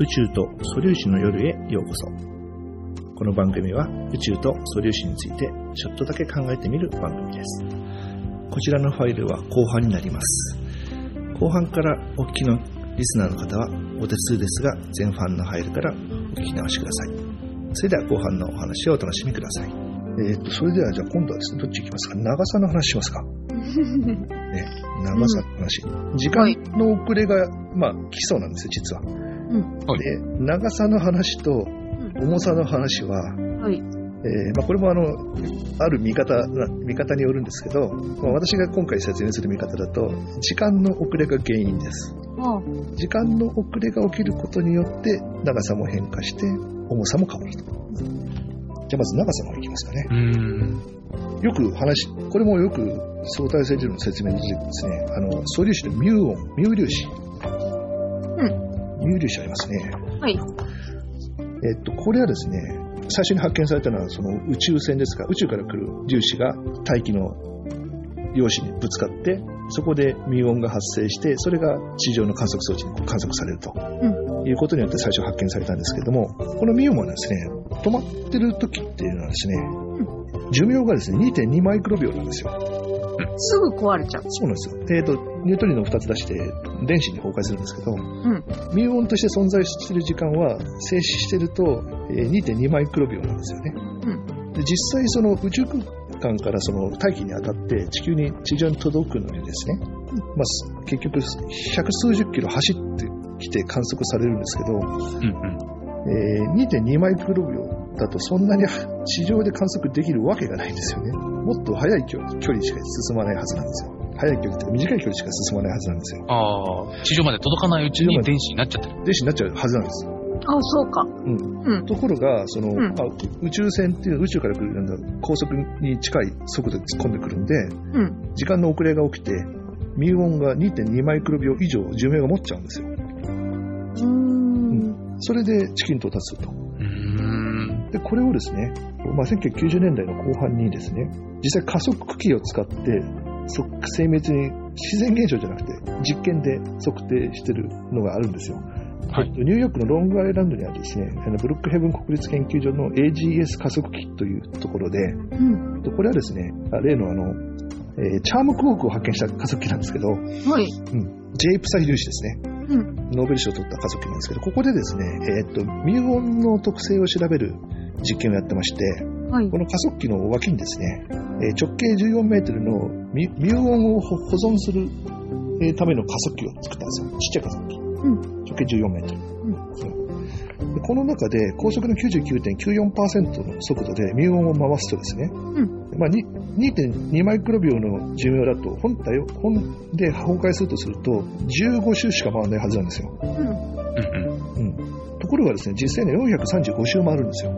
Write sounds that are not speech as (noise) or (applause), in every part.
宇宙と素粒子の夜へようこそ。この番組は宇宙と素粒子についてちょっとだけ考えてみる番組です。こちらのファイルは後半になります。後半からお聞きのリスナーの方はお手数ですが、前半のファイルからお聞き直しください。それでは後半のお話をお楽しみください。えっ、と、それではじゃあ今度はですね、どっち行きますか？長さの話しますか？(laughs) ね、長さの話。時間の遅れが、まあ、基礎なんですよ、実は。はいで、長さの話と重さの話は、はい。えーまあ、これもあの、ある見方な、見方によるんですけど、まあ、私が今回説明する見方だと、時間の遅れが原因です。あ時間の遅れが起きることによって、長さも変化して、重さも変わると。じゃあまず長さの方いきますかね。よく話、これもよく相対性理論の説明でですね。あの、素粒子のミューオン、ミュー粒子。ミュー粒子ありますね。はい。えっと、これはですね、最初に発見されたのはその宇宙船ですか、宇宙から来る粒子が大気の陽子にぶつかって、そこでミューオンが発生して、それが地上の観測装置に観測されると、いうことによって最初発見されたんですけども、このミューオンはですね、止まってる時っていうのはですね、寿命がですね、2.2マイクロ秒なんですよ。すぐ壊れちゃう。そうなんですよ。えっ、と、ニュートリノを2つ出して、電子に崩壊するんですけど、んミューオンとして存在している時間は、静止してると、えー2.2マイクロ秒なんですよね。で実際、その宇宙空間からその大気に当たって地球に、地上に届くのにですね、まあ、す結局、百数十キロ走ってきて観測されるんですけど、うんうん。えー2.2マイクロ秒だとそんなに地上で観測できるわけがないんですよね。もっと速い距離しか進まないはずなんですよ。速い距離というか短い距離しか進まないはずなんですよ。ああ、地上まで届かないうちに電子になっちゃってる。電子になっちゃうはずなんです。あ、そうか。うん。うん。ところが、その、んまあ宇宙船っていう宇宙から来るなんだ高速に近い速度で突っ込んでくるんで、うん。時間の遅れが起きて、ミューオンが2.2マイクロ秒以上寿命が持っちゃうんですよ。それで地球に到達すると。で、これをですね、まあ、1990年代の後半にですね、実際加速器を使って、そ精密に自然現象じゃなくて実験で測定してるのがあるんですよ。はいえっとニューヨークのロングアイランドにあるですね、ブルックヘブン国立研究所の AGS 加速器というところで、うん。えっとこれはですね、あ例のあの、えーチャームクォークを発見した加速器なんですけど、はい。J プサイ粒子ですね。うん。ノーベル賞を取った加速器なんですけど、ここでですね、えーっと、ミューオンの特性を調べる実験をやってまして、はいこ。の加速器の脇にですね、えー直径14メートルのミューオンを保保存するえーための加速器を作ったんですよ。ちっちゃい加速器。ん直径14メートル。うんでこの中で高速の99.94%の速度でミューオンを回すとですね、まあ、に2.2マイクロ秒の寿命だと本体を本で崩壊するとすると15周しか回らないはずなんですよ。うん。うんうん。ところがですね、実際には435周回るんですよ。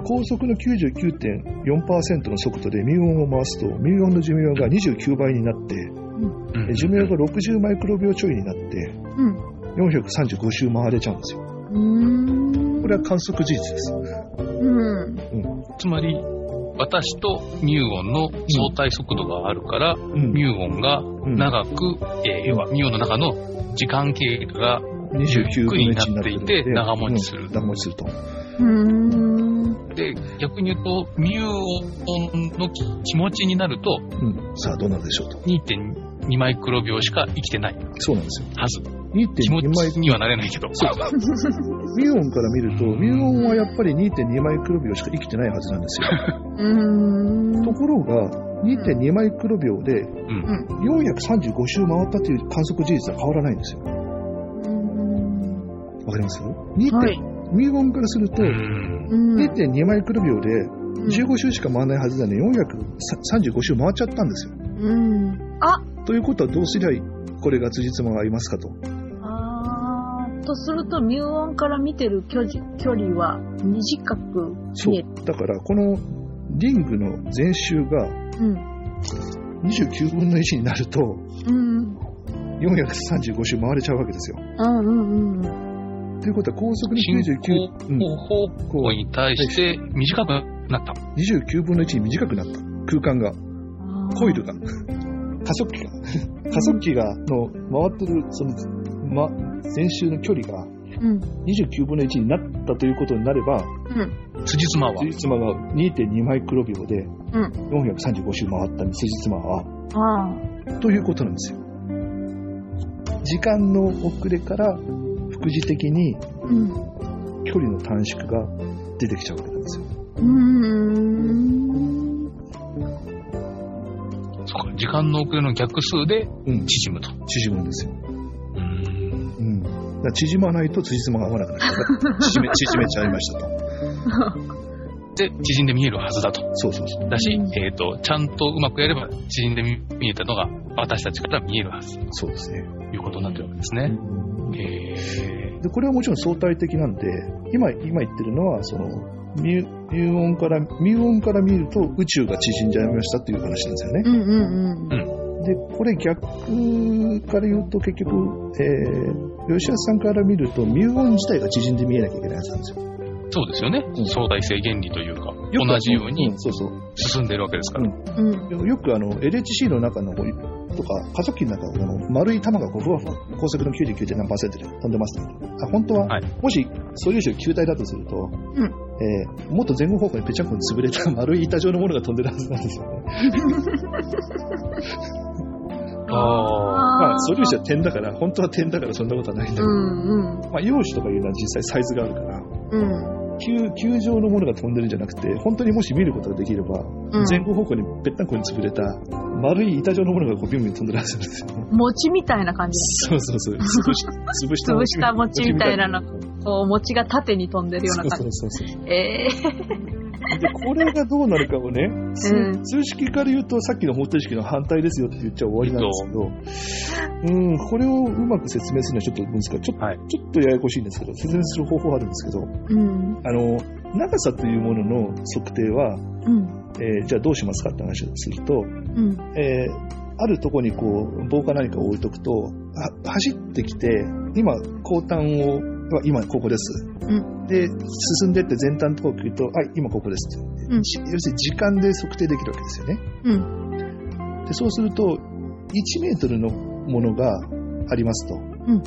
高速の99.4%の速度でミューオンを回すと、ミューオンの寿命が29倍になって、うんで寿命が60マイクロ秒ちょいになって、うん。435周回れちゃうんですよ。うん。これは観測事実です。うん。つまり、私とミューオンの相対速度があるから、うんミューオンがうん長く、えー要はミューオンの中の時間経過が29分の1になっていゆっくりになっていて長持ちするうん長持ちすると。うん。で、逆に言うと、ミューオンの気持ちになると、うん、さあ、どうなるでしょうと。2.2マイクロ秒しか生きてないそうなんですよ。はず。気持2.2マイちにはなれないけど。ミューオンから見ると、ミューオンはやっぱり2.2マイクロ秒しか生きてないはずなんですよ。うん。ところが、2.2マイクロ秒でうん。435周回ったという観測事実は変わらないんですよ。わかります？2.、はい。ミューオンからすると、うん。2.2マイクロ秒で15周しか回らないはずなのに435周回っちゃったんですよ。うん。あということはどうすりゃこれが辻褄が合いますかと。とすると、ミューオンから見てる距離距離は短くそう見える。。だから、このリングの全周がうん。29分の1になると、うん。435周回れちゃうわけですよ。うんうんうん。ということは高速の進99、うん、行方向に対して短くなった。29分の1に短くなった。空間が、コイルが、加速器が、(laughs) 加速器が、の、回ってる、その、ま、前週の距離がうん。29分の1になったということになれば、うん。辻褄は？辻褄が2.2マイクロ秒でうん。435周回った辻褄は、ああ。ということなんですよ。時間の遅れから副次的にうん。距離の短縮が出てきちゃうわけなんですよ。うーん。そうか、時間の遅れの逆数でうん、縮むと。縮むんですよ。縮まないと辻褄が合わなくなっちゃう。(laughs) 縮め、縮めちゃいましたと。で、縮んで見えるはずだと。そうそうそう。だし、うんえっ、と、ちゃんとうまくやれば縮んで見見えたのが私たちから見えるはずそうですね。ということになってるわけですね。へで、これはもちろん相対的なんで、今、今言ってるのは、その、ミュミューオンから、ミューオンから見ると宇宙が縮んじゃいましたっていう話なんですよね。うんうんうん。で、これ逆から言うと結局、えー、吉安さんから見ると、ミューオン自体が縮んで見えなきゃいけないはずなんですよ。そうですよね。うん相対性原理というか、同じように。進んでいるわけですから。うん。よよくあの、LHC の中のとか、加速器の中のこの丸い玉がこうふわふわ、高速の 99. 何パーセントで飛んでますね。あ本当は、はいもし素粒子球体だとすると、うんえーもっと前後方向にぺちゃんこに潰れた (laughs) 丸い板状のものが飛んでるはずなんですよね。(laughs) あまあ、素粒子は点だから、本当は点だからそんなことはないんだけど、うんうん。まあ、陽子とかいうのは実際サイズがあるから、うん。球球状のものが飛んでるんじゃなくて、本当にもし見ることができれば、うん前後方向にぺったんこに潰れた丸い板状のものがこうビュンビュン飛んでるはずなんですよね。餅みたいな感じ。そうそうそう。潰し (laughs) 潰した潰した餅みたいなの、こう、餅が縦に飛んでるような感そうじ。そうそうそう。ええで、これがどうなるかをね、数式から言うと、さっきの方程式の反対ですよって言っちゃ終わりなんですけど、うん、これをうまく説明するのはちょっと難しい。ちょ,、はいちょっとややこしいんですけど、説明する方法はあるんですけど、うん。あの、長さというものの測定は、うん。えーじゃあどうしますかって話をすると、うん。えーあるとこにこう、棒か何かを置いとくと、は走ってきて、今、後端を、は今ここです。うん。で、進んでって前端のところを聞くと、はい、今ここですって、うんじ要するに時間で測定できるわけですよね。うん。で、そうすると、1メートルのものがありますと。ん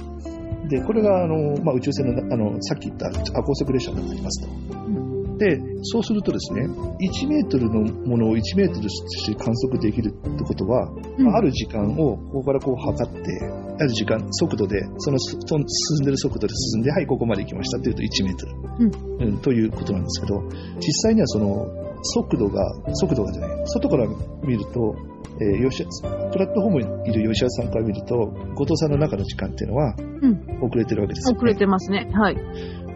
で、これが、あの、まあ、宇宙船の、あの、さっき言った亜高速列車になりますと。で、そうするとですね、1メートルのものを1メートルとして観測できるってことは、うん。ある時間をここからこう測って、ある時間、速度で、その進んでる速度で進んで、はい、ここまで行きましたっていうと1メートル、うんということなんですけど、実際にはその速度が、速度がじゃない、外から見ると、えー吉田プラットフォームにいる吉田さんから見ると、後藤さんの中の時間っていうのはうん。遅れてるわけですよ、遅れてますね。はい。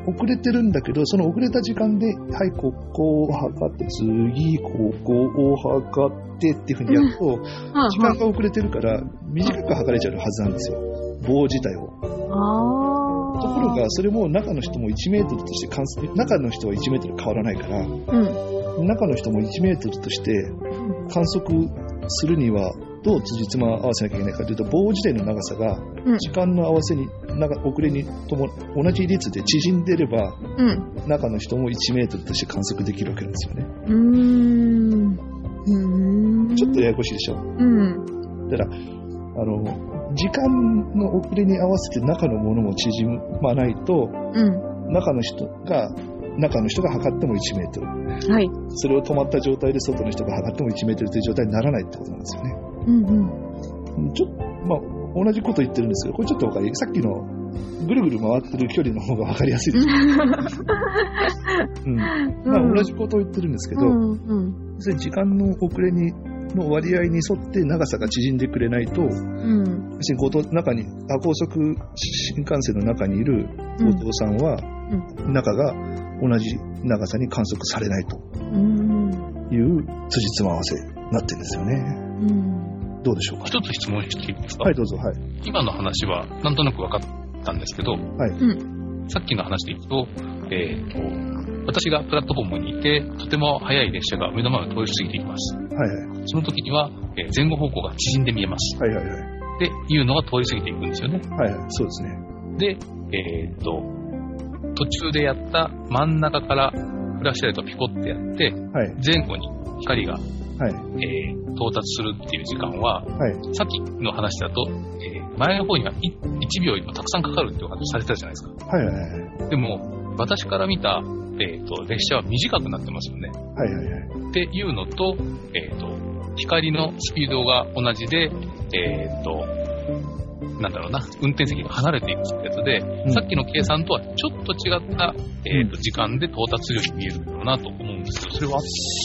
遅れてるんだけど、その遅れた時間で、はい、ここを測って、次、ここを測ってっていうふうにやると、時間が遅れてるから、短く測れちゃうはずなんですよ。棒自体を。ああ。ところが、それも中の人も1メートルとして観測、中の人は1メートル変わらないから、うん。中の人も1メートルとして観測するには、どう辻褄合わせなきゃいけないかというと、棒自体の長さが、うん時間の合わせに、なんか遅れにとも同じ率で縮んでれば、うん。中の人も1メートルとして観測できるわけなんですよね。うん。ちょっとややこしいでしょ。うん。だから、あの、時間の遅れに合わせて中のものも縮まないと、うん。中の人が、中の人が測っても1メートル。はい。それを止まった状態で外の人が測っても1メートルという状態にならないってことなんですよね。うんうん。ちょっと、まあ、同じこと言ってるんですけど、これちょっとわかり、さっきのぐるぐる回ってる距離の方がわかりやすいです。(laughs) うん。まあ、同じことを言ってるんですけど、うんうん。時間の遅れに、の割合に沿って長さが縮んでくれないと、うん。中に、あ高速新幹線の中にいる後藤さんは、中が同じ長さに観測されないとうん。いう辻褄合わせになってるんですよね。うん。どうでしょうか？一つ質問していいですか、はい、どうぞ。はい。今の話はなんとなく分かったんですけど、はい。さっきの話でいくと、えーと、私がプラットフォームにいて、とても速い列車が目の前を通り過ぎていきます。はいはい。その時には、えー前後方向が縮んで見えます。はいはいはい。っていうのが通り過ぎていくんですよね。はいはい。そうですね。で、えーっと、途中でやった真ん中からフラッシュライトをピコってやって、はい。前後に光が、はい。えー到達するっていう時間は、はい。さっきの話だと、えー前の方には1秒よりもたくさんかかるっていう話されてたじゃないですか。はいはいはい。でも、私から見た、えっ、と、列車は短くなってますよね。はいはいはい。っていうのと、えっ、と、光のスピードが同じで、えっ、と、なんだろうな、運転席が離れていくってやつで、うんさっきの計算とはちょっと違った、えっ、うんと、時間で到達するように見えるんだろうなと思うんですけど、それは、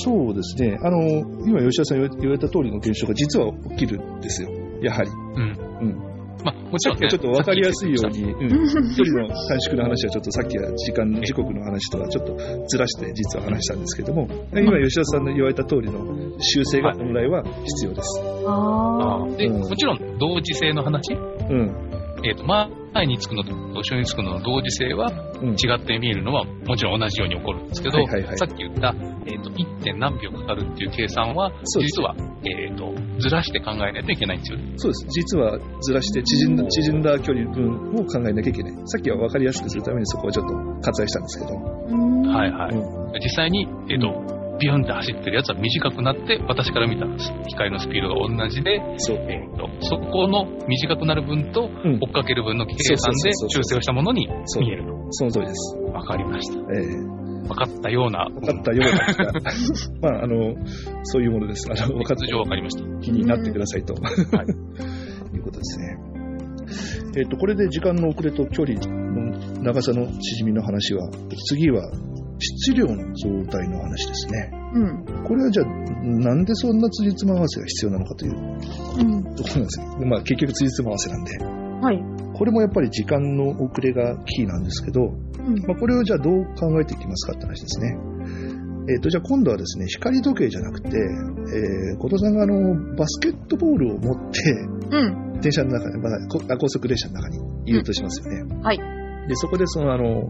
そうですね。あの、今吉田さん言われた通りの現象が実は起きるんですよ。やはり。うん。うん。まあ、もちろん、ね、ちょっと分かりやすいように、うん、の短縮の話はちょっとさっきは時間、時刻の話とはちょっとずらして実は話したんですけども、今吉田さんの言われた通りの修正が本来は必要です。ああ。で、うんもちろん同時性の話、うん。えっ、と、前につくのと後ろにつくのの同時性はうん。違って見えるのはもちろん同じように起こるんですけど、はいはいはいさっき言った、えっ、と、1. 点何秒かかるっていう計算は、実は、えっ、と、ずらして考えないといけないんですよ。そうです。実はずらして縮んだ、縮んだ距離分を考えなきゃいけない。さっきは分かりやすくするためにそこはちょっと割愛したんですけど。はいはい。う実際に、えっ、と、ビュンって走ってるやつは短くなって、私から見た光のスピードが同じで、そう。えっ、と、そこの短くなる分とうん追っかける分の計算で修正をしたものに見えると。その通りです。わかりました。ええ分かったような。分かったような。(laughs) まあ、あの、そういうものです。あの、分かっ通常分かりました。気になってくださいと。いうことですね。えっ、と、これで時間の遅れと距離の長さの縮みの話は、次は質量の増大の話ですね。うん。これはじゃあ、なんでそんな辻褄合わせが必要なのかといううん。ところなんですよ。まあ、結局辻褄合わせなんで。はい。これもやっぱり時間の遅れがキーなんですけど、うん。まあ、これをじゃあどう考えていきますかって話ですね。えっ、と、じゃあ今度はですね、光時計じゃなくて、えー、後藤さんがあの、バスケットボールを持って、うん。電車の中で、まあ、高速列車の中にいるとしますよね。はい。で、そこでそのあの、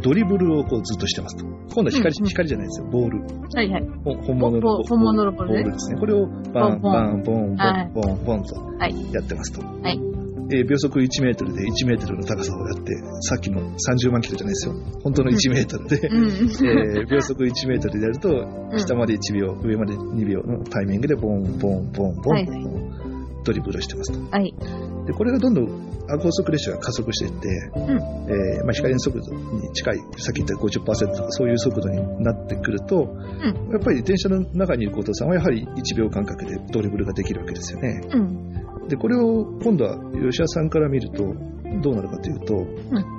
ドリブルをこうずっとしてますと。今度は光、うんうん光じゃないですよ、ボール。はいはい。ほ本物のボ本物のボールですね。これをバンバンボンボはいンボンボンとはい。やってますと。はい。えー秒速1メートルで1メートルの高さをやって、さっきの30万キロじゃないですよ。本当の1メートルで、うん。えー秒速1メートルでやると、うん下まで1秒、上まで2秒のタイミングでボンボンボンボン、はいドリブルをしてますと。はい。で、これがどんどんあ高速列車が加速していって、んえーまあ、光の速度に近い、さっき言った50%とかそういう速度になってくると、やっぱり電車の中にいる後藤さんはやはり1秒間隔でドリブルができるわけですよね。うん。で、これを今度は吉田さんから見ると、どうなるかというと、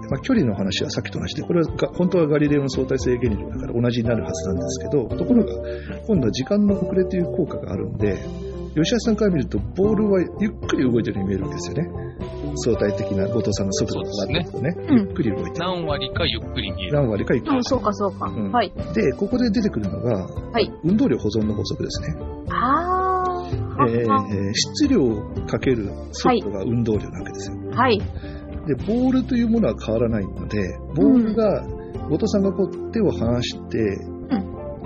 まあ、距離の話はさっきと同じで、これはが本当はガリレオの相対性原理だから同じになるはずなんですけど、ところが、今度は時間の遅れという効果があるんで、吉田さんから見ると、ボールはゆっくり動いてるように見えるわけですよね。相対的な後藤さんの速度が上がってるとね、うんゆっくり動いてる。何割かゆっくり見える。何割かゆっくりうん、そうかそうか。うんはい。で、ここで出てくるのが、はい運動量保存の法則ですね。あー。えはー質量かける速度が運動量なわけですよ。はい。で、ボールというものは変わらないので、ボールが、後藤さんがこう手を離して、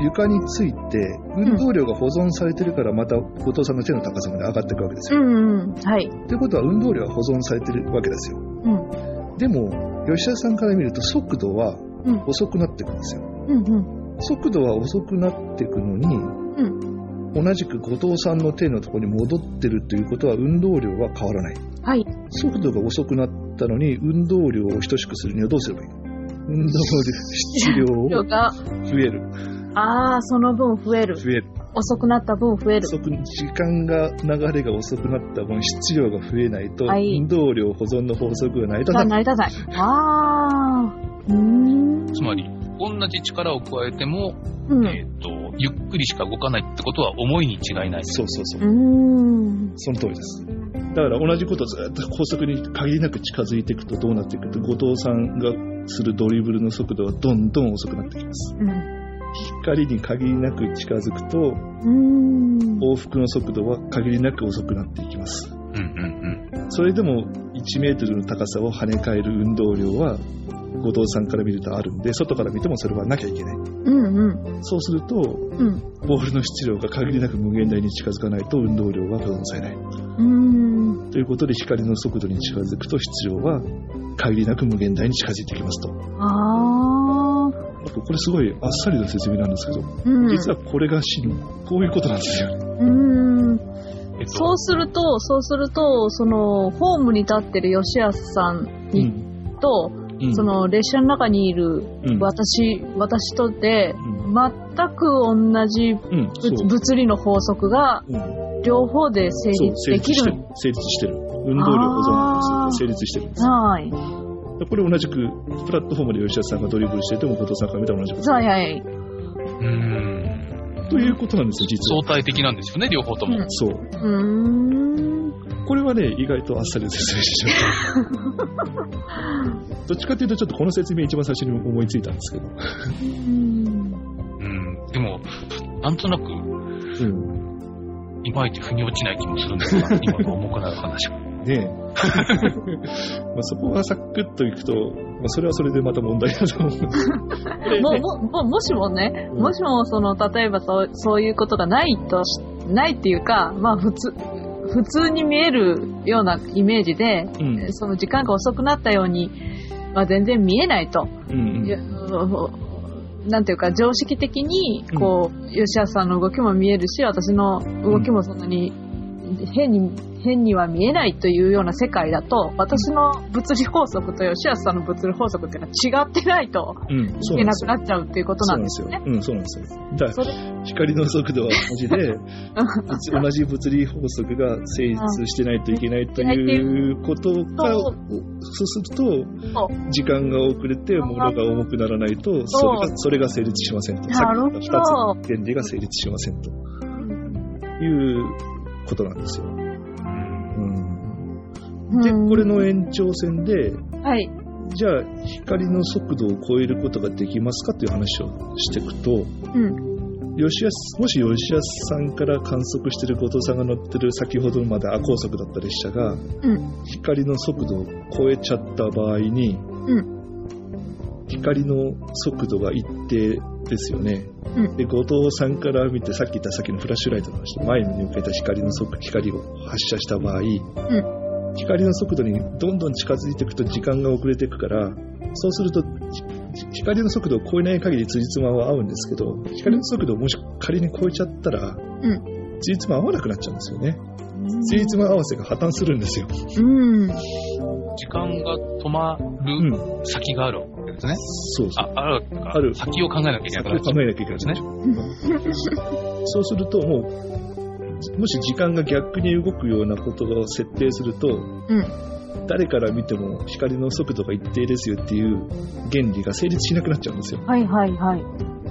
床について、運動量が保存されてるから、また後藤さんの手の高さまで上がっていくわけですよ。うんうん。はい。ということは、運動量は保存されてるわけですよ。うん。でも、吉田さんから見ると、速度はうん遅くなっていくんですよ。うんうん。速度は遅くなっていくのに、うん。同じく後藤さんの手のところに戻ってるということは運動量は変わらない。はい。速度が遅くなったのに運動量を等しくするにはどうすればいいの？運動量、質量を (laughs) 量が、増える。あー、その分増える。増える。遅くなった分増える。遅く、時間が、流れが遅くなった分、質量が増えないと、はい運動量保存の法則が成り立たがない。成り立たない。あー。うーん。つまり、同じ力を加えても、うん。えっ、と、ゆっくりしか動かないってことは重いに違いない。そうそうそうう。ーん。その通りです。だから同じことをずっと高速に限りなく近づいていくとどうなっていくと、後藤さんがするドリブルの速度はどんどん遅くなってきます。うん。光に限りなく近づくと、うーん。往復の速度は限りなく遅くなっていきます。うんうんそれでも1メートルの高さを跳ね返る運動量は後藤さんから見るとあるんで、外から見てもそれはなきゃいけない。うんうん。そうすると、うん。ボールの質量が限りなく無限大に近づかないと運動量は保存されない。うーん。ということで光の速度に近づくと質量は限りなく無限大に近づいてきますと。あー。これすごいあっさりの説明なんですけど、うん。実はこれが真こういうことなんですよ。うーん。えっと、そうすると、そうすると、その、ホームに立ってる吉安さんに、うんと、うんその、列車の中にいるうん私、私とで、うん全く同じ物理の法則がうん両方で成立できる。成立してる。運動量保存あー成立してるんですよ。はい。これ同じく、プラットフォームで吉田さんがドリブルしてても、後藤さんから見たら同じこと。はいはい。うーん。ということなんですよ、実は。相対的なんですよね、両方とも。うんそう。うーん。これはね、意外とあっさり説明してしまった。(laughs) どっちかというと、ちょっとこの説明一番最初に思いついたんですけど。うんうん。でも、なんとなく、うん。いまいち腑に落ちない気もするんですが、今の重くなる話が。ねえ。(laughs) まあそこがサクッといくと、まあ、それはそれでまた問題だと思う。これねももももしもね、うんもしもその例えばそうそういうことがないとしないっていうか、まあ普通普通に見えるようなイメージで、うん。その時間が遅くなったように、まあ、全然見えないと。うんなんていうか常識的にこう、吉安さんの動きも見えるし私の動きもそんなに変に変には見えないというような世界だと私の物理法則と吉安さんの物理法則っていうのは違ってないといけなくなっちゃうっていうことなんですよね。うん、そうなんですよ。だからそれ。光の速度は同じで、(laughs) 同じ物理法則が成立してないといけないということが、そうそうするそと、時間が遅れて物が重くならないと、それがそれが成立しませんと。さっき言った2つの原理が成立しませんと。いうことなんですよ。うん、で、これの延長線で、はい。じゃあ光の速度を超えることができますかという話をしていくと、うん。吉安もし吉安さんから観測している後藤さんが乗ってる先ほどまで亜高速だった列車が、うん。光の速度を超えちゃった場合に、うん光の速度が一定ですよね。うんで後藤さんから見てさっき言ったさっきのフラッシュライトの話で前に向けた光の速光を発射した場合、光の速度にどんどん近づいていくと時間が遅れていくからそうするとじ光の速度を超えない限り辻褄は合うんですけど光の速度をもし仮に超えちゃったら、ん辻褄合わなくなっちゃうんですよね辻褄合わせが破綻するんですよ、うん。時間が止まうん、る先があるわけですね。そうそうあ、あるか。ある先を考えなきゃいけなくなっちゃう。考えなきゃいけないですね。そうすると、もう、もし時間が逆に動くようなことを設定すると、うん。誰から見ても光の速度が一定ですよっていう原理が成立しなくなっちゃうんですよ。はいはいはい。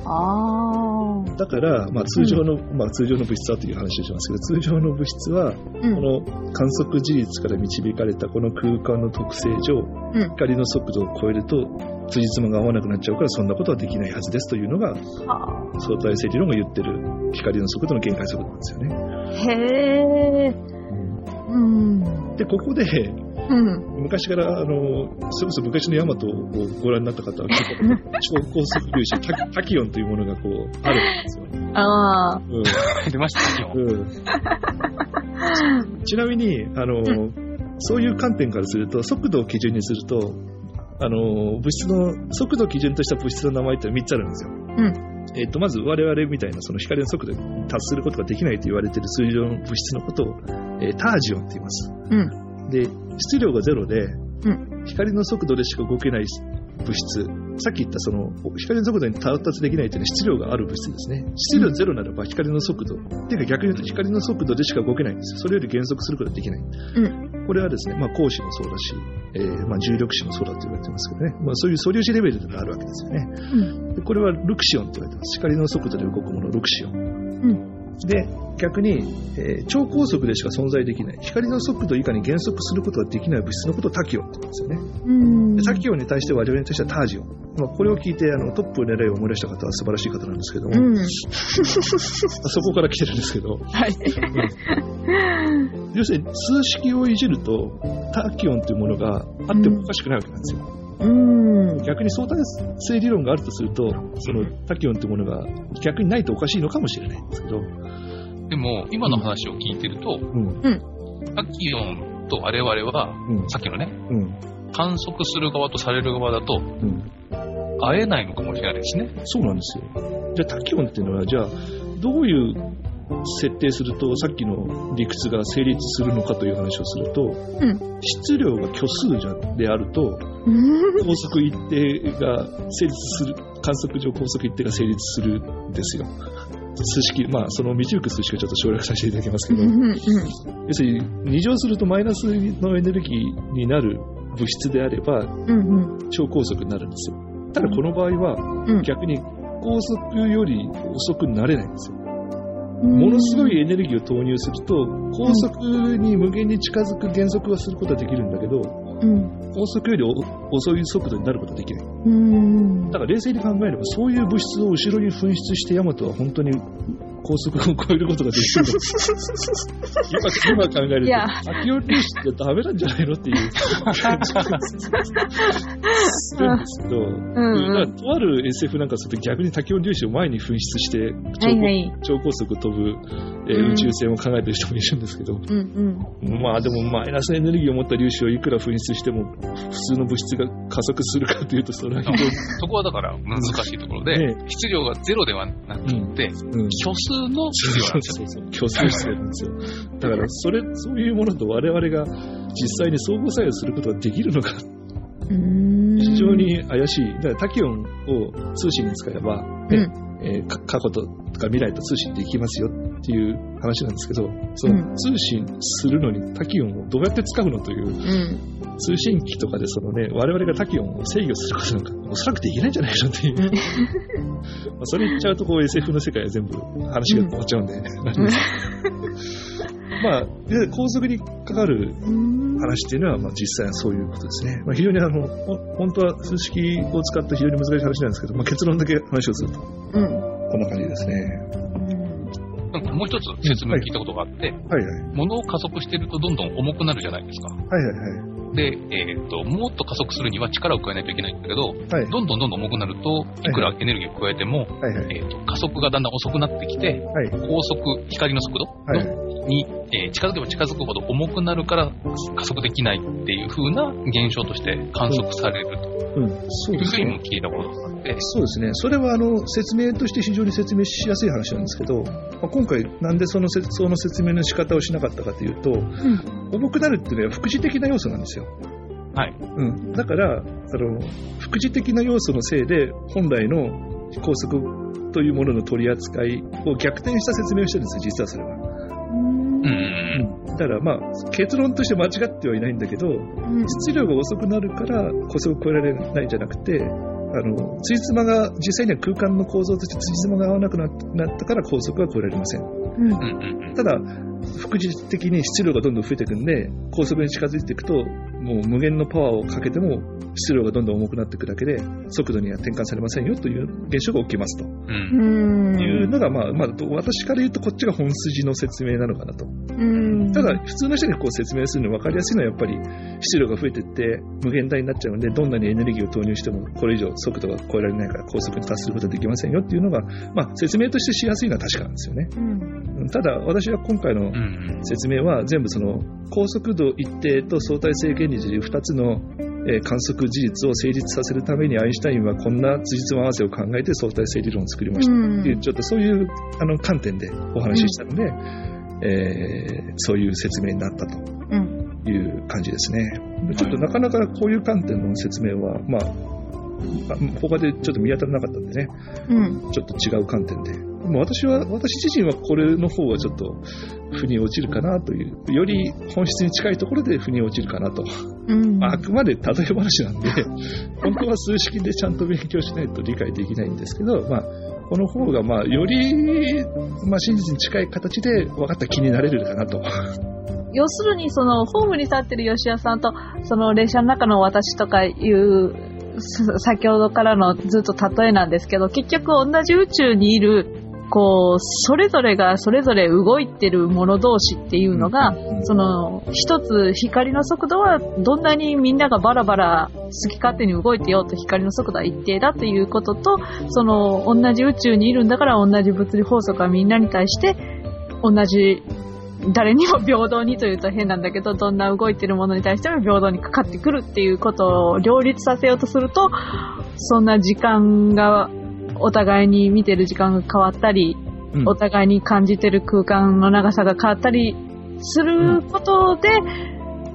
ああ。だから、まあ、通常の、まあ、通常の物質はという話をしますけど、通常の物質は、うこん。の観測事実から導かれたこの空間の特性上、うん光の速度を超えると、辻褄が合わなくなっちゃうから、そんなことはできないはずですというのが、あ相対性理論が言ってる光の速度の限界速度なんですよね。ーへえ。うん。で、ここで、うん。昔から、あの、それこそ昔のヤマトをご覧になった方は、結構超高速粒子、タタキオンというものがこう、あるんですよね。ああ。う出ました、今日。ん。うん。ちなみに、あの、そういう観点からすると、速度を基準にすると、あの、物質の、速度を基準とした物質の名前って3つあるんですよ。うん。えっと、まず我々みたいなその光の速度に達することができないと言われている通常の物質のことを、えータージオンって言います。うん。で、質量がゼロで、う光の速度でしか動けない物質、さっき言ったその光の速度に到達できないというのは質量がある物質ですね。質量ゼロならば光の速度、っていうか逆に言うと光の速度でしか動けないんですよ。それより減速することができない。うこれはですね、まあ、光子もそうだし、えーまあ、重力子もそうだと言われてますけどね、まあ、そういう素粒子レベルがあるわけですよね。ん。でこれはルクシオンって言われてます。光の速度で動くもの、ルクシオン。うん。で、逆に、えー超高速でしか存在できない、光の速度以下に減速することができない物質のことをタキオンって言うんですよね。うん。でタキオンに対して我々に対してはタージオン。まあ、これを聞いてあのトップを狙いを思い出した方は素晴らしい方なんですけども、うん。(laughs) そこから来てるんですけど、はい。要するに数式をいじるとタキオンというものがあってもおかしくないわけなんですよ。うん。逆に相対性理論があるとすると、そのタキオンというものが逆にないとおかしいのかもしれないんですけど、でも、今の話を聞いてると、うん、タキオンと我々は、うん、さっきのね、うん、観測する側とされる側だと、うん。会えないのかもしれないですね。そうなんですよ。じゃあタキオンっていうのは、じゃあ、どういう設定すると、さっきの理屈が成立するのかという話をすると、ん質量が虚数じゃであると、うん。高速一定が成立する、観測上高速一定が成立するんですよ。数式、まあ、その導く数式をちょっと省略させていただきますけど、要するに2乗するとマイナスのエネルギーになる物質であれば超高速になるんですよ。ただこの場合はうん逆に高速より遅くなれないんですよ。うん。ものすごいエネルギーを投入すると高速に無限に近づく減速はすることはできるんだけどうん。高速よりお遅い速度になることはできない。うん。だから冷静に考えればそういう物質を後ろに噴出してヤマトは本当に高速を超えることができる (laughs) 今今考えると、タキオ粒子ってダメなんじゃないのっていうするんですけど、うんうん。とある SF なんかすると逆にタキオ粒子を前に噴出して超,、はいはい。超高速飛ぶ、え宇宙船を考えてる人もいるんですけど、うんうん。まあでもマイナスエネルギーを持った粒子をいくら噴出しても普通の物質が加速するかというとそれはそこはだから難しいところで、ね質量がゼロではなくて、うん虚数の質量なんですよ。そうそうそう、競争してるんですよ。だから、それ、そういうものと我々が実際に相互作用することができるのか、うん。非常に怪しい。だから、タキオンを通信に使えば、ねえーか過去とか未来と通信できますよっていう話なんですけど、その通信するのにタキオンをどうやって使うのという、うん。通信機とかでそのね、我々がタキオンを制御することなんか、おそらくできないんじゃないのっていう。まあそれ言っちゃうとこう SF の世界は全部話が終わっちゃうんで、なんですけどまあ、で高速にかかるうん。話っていうのは、まあ、実際はそういうことですね。まあ、非常にあの、ほ本当は数式を使った非常に難しい話なんですけど、まあ、結論だけ話をすると、うん。こんな感じですね。なんかもう一つ説明聞いたことがあって、はいはい。物を加速してるとどんどん重くなるじゃないですか。はいはいで、えっ、と、もっと加速するには力を加えないといけないんだけど、はい。はい。どんどんどんどん重くなると、いくらエネルギーを加えても、はいはい。えっ、と、加速がだんだん遅くなってきて、はい。高速、光の速度はいの、に、えー近づけば近づくほど重くなるから加速できないっていう風な現象として観測されるとうん。そういうふうにですね。も聞いたことがあって、そうですね。それはあの説明として非常に説明しやすい話なんですけど、まあ、今回なんでそのせその説明の仕方をしなかったかというと、重くなるっていうのは副次的な要素なんですよ。はい。うん。だから、あの、副次的な要素のせいで本来の高速というものの取り扱いを逆転した説明をしてるんですよ、実はそれは。うんうんだからまあ、結論として間違ってはいないんだけど、質量が遅くなるから高速を超えられないんじゃなくて、あの、つじつまが、実際には空間の構造としてつじつまが合わなくななったから高速は超えられません。ただ、副次的に質量がどんどん増えていくんで、高速に近づいていくと、もう無限のパワーをかけても、質量がどんどん重くなっていくだけで、速度には転換されませんよという現象が起きますとうんうん。いうのが、まあ、まあ、私から言うとこっちが本筋の説明なのかなと。うん。ただ、普通の人にこう説明するの分かりやすいのは、やっぱり質量が増えていって、無限大になっちゃうので、どんなにエネルギーを投入しても、これ以上速度が超えられないから高速に達することはできませんよっていうのが、まあ、説明としてしやすいのは確かなんですよね。うん。ただ、私は今回のうんうん説明は全部その高速度一定と相対性原理という2つのえー観測事実を成立させるためにアインシュタインはこんな辻褄合わせを考えて相対性理論を作りましたっていうちょっとそういうあの観点でお話ししたので、えーそういう説明になったとうん。いう感じですね。ちょっとなかなかこういう観点の説明は、まあ、あ他でちょっと見当たらなかったんでね、うん。ちょっと違う観点で。私は、私自身はこれの方はちょっと、腑に落ちるかなという、より本質に近いところで腑に落ちるかなと。うん。まあ、あくまで例え話なんで、本当は数式でちゃんと勉強しないと理解できないんですけど、まあ、この方が、まあ、より、まあ、真実に近い形で分かった気になれるかなと。要するに、その、ホームに立ってる吉田さんと、その、列車の中の私とかいう、先ほどからのずっと例えなんですけど、結局同じ宇宙にいる、こう、それぞれがそれぞれ動いてるもの同士っていうのが、うん。その、一つ光の速度はどんなにみんながバラバラ好き勝手に動いてようと光の速度は一定だということと、その、同じ宇宙にいるんだから同じ物理法則はみんなに対して同じ誰にも平等にというと変なんだけど、どんな動いてるものに対しても平等にかかってくるっていうことを両立させようとすると、そんな時間が、お互いに見てる時間が変わったり、うんお互いに感じてる空間の長さが変わったりすることで、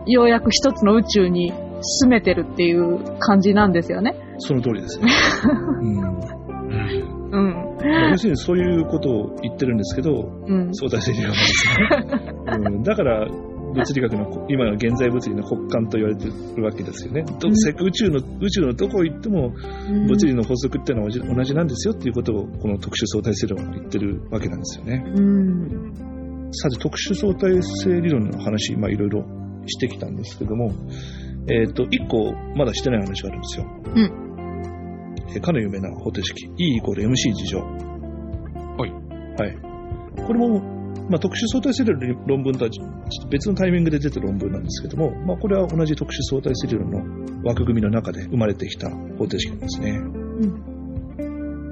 ようやく一つの宇宙に進めてるっていう感じなんですよね。その通りですね。(laughs) うん要するにそういうことを言ってるんですけど、うん。相対性理論なんですね。うん、だから、物理学の、今の現在物理の骨幹と言われてるわけですよね。どうんせ宇宙の、宇宙のどこ行っても、物理の法則っていうのは同じなんですよっていうことを、この特殊相対性理論は言ってるわけなんですよね。うん。さて、特殊相対性理論の話、まあいろいろしてきたんですけども、えっ、と、一個まだしてない話があるんですよ。うんえーかの有名な方程式、E イコール MC 事乗。はい。はい。これも、まあ、特殊相対性理論の論文とは別のタイミングで出た論文なんですけども、まあ、これは同じ特殊相対性理論の枠組みの中で生まれてきた方程式なんですね。うん